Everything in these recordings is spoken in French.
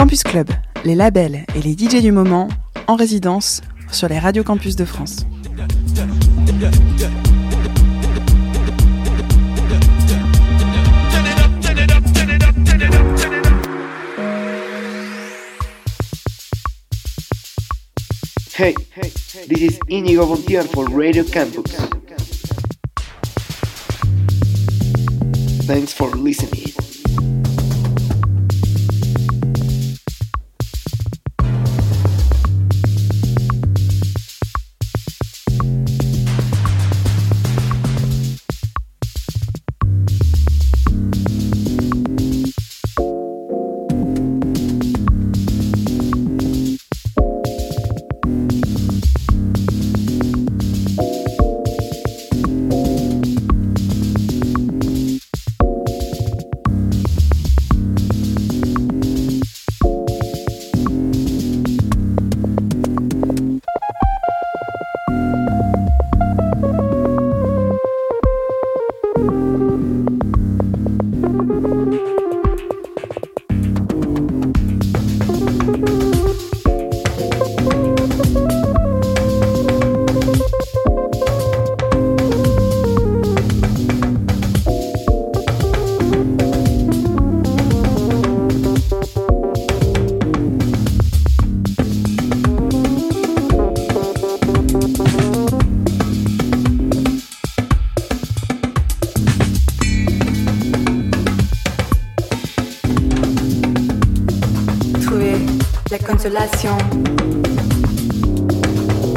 Campus Club, les labels et les DJ du moment en résidence sur les radios campus de France. Hey, this is Inigo Montiel for Radio Campus. Thanks for listening.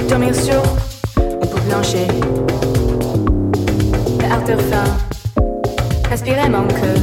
Dormir sur une peau blanchée. Le artère fin. Respirer mon cœur.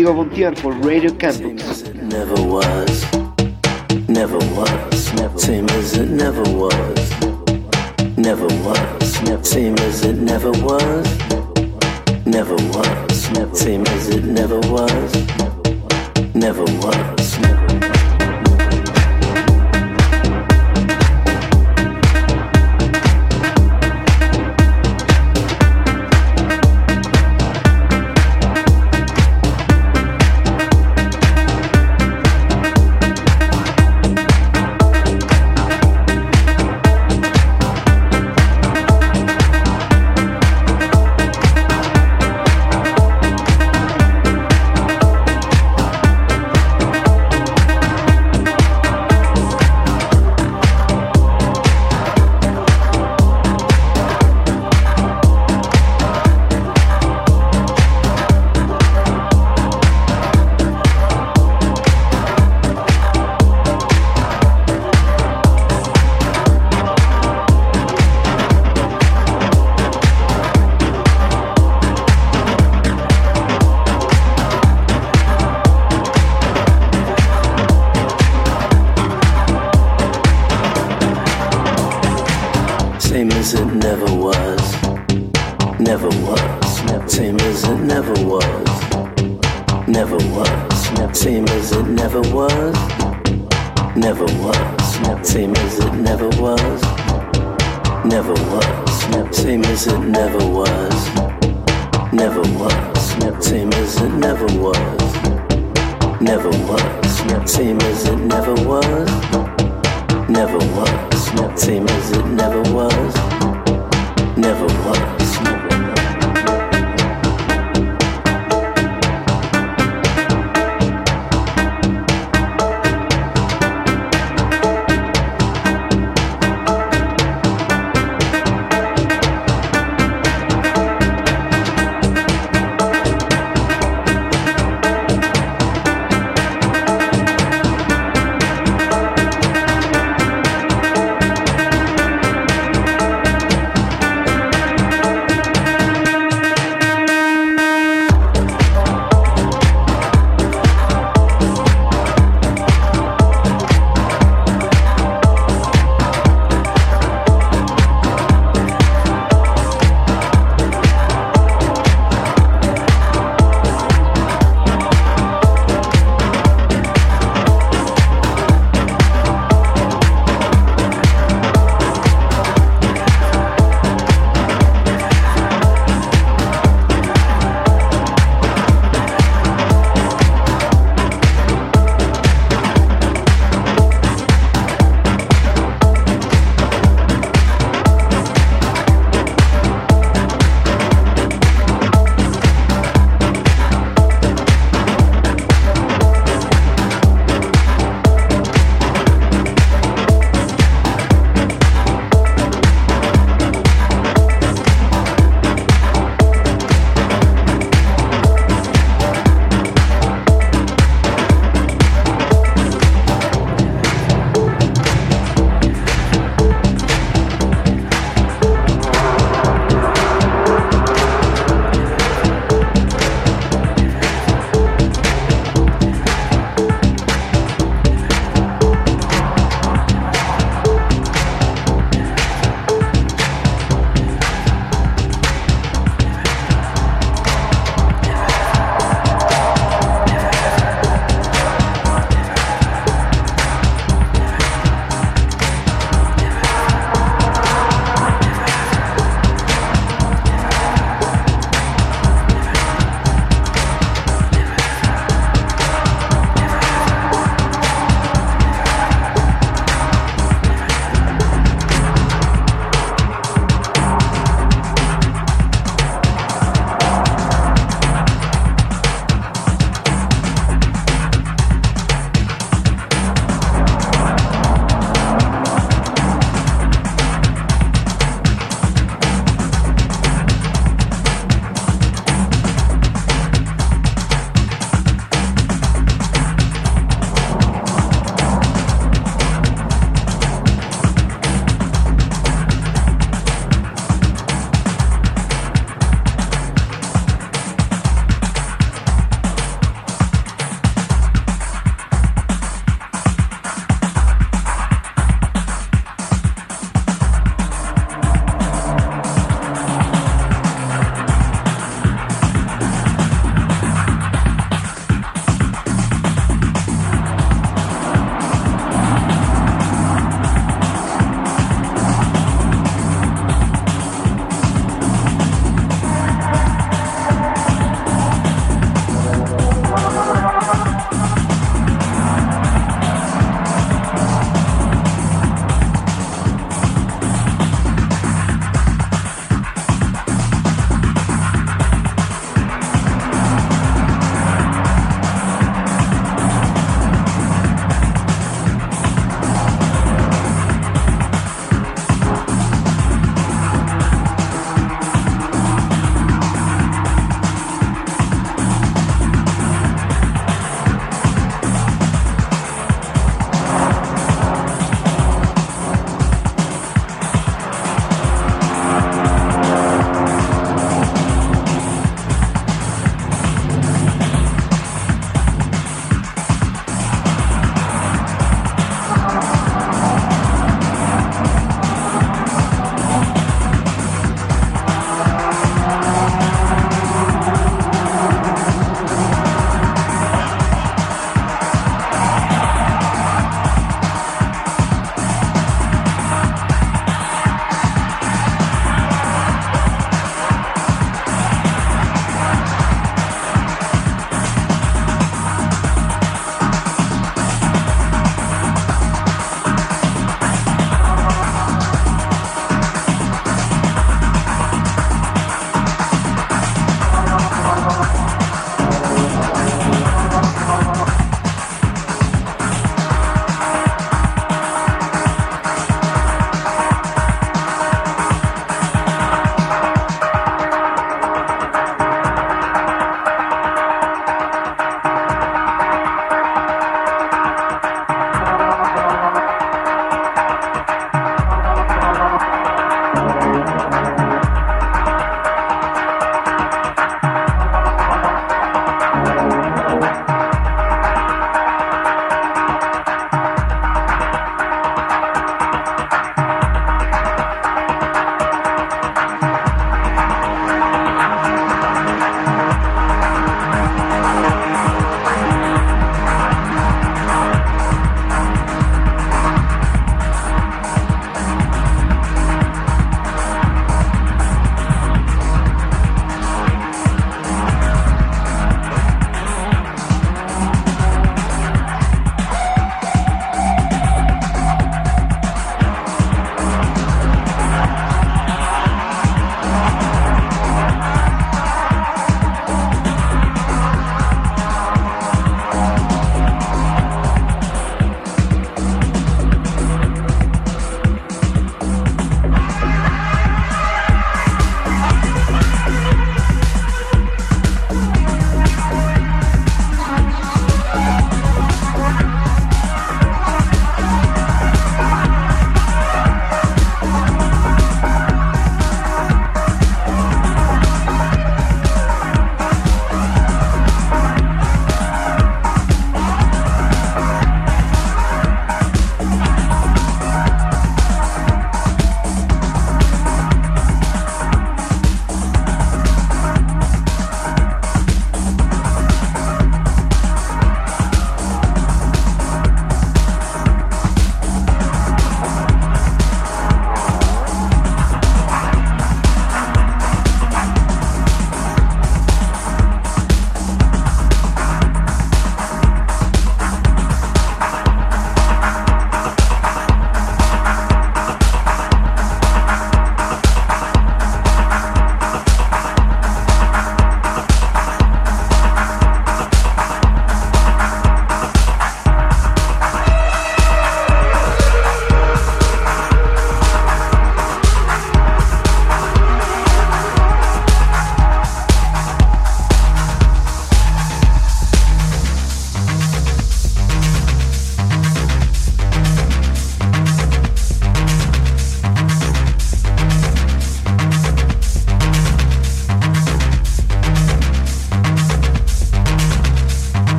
Inigo Montiel for Radio Campus. Never was, never was, same as it never was, never was, same as it never was, never was, same as it never was, never was, never. Campus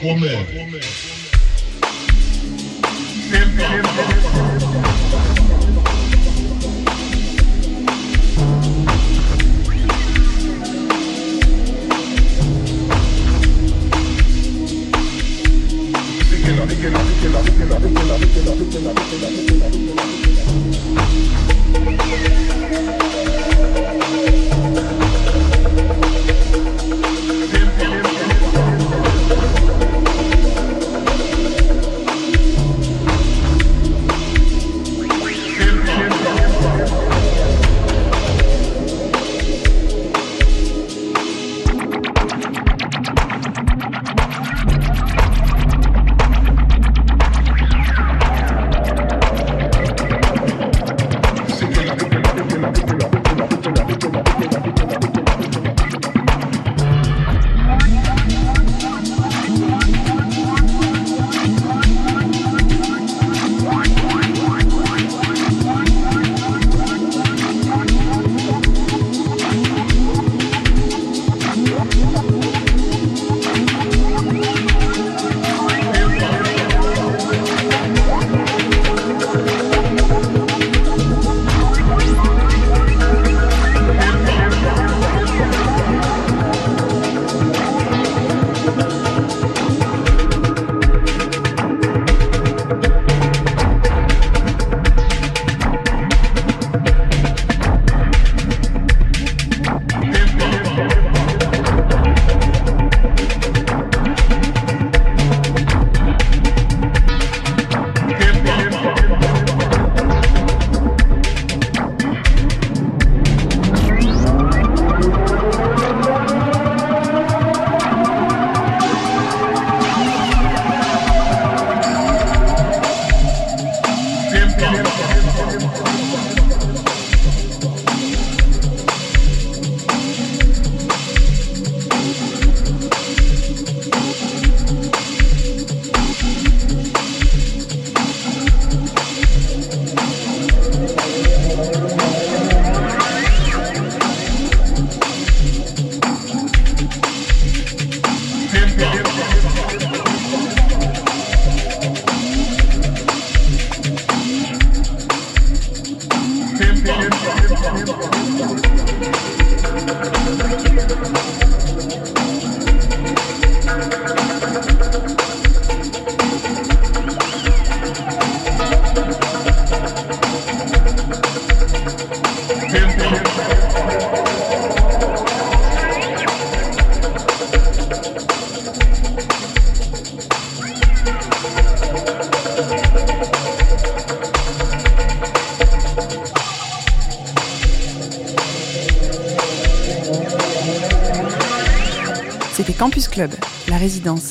comer.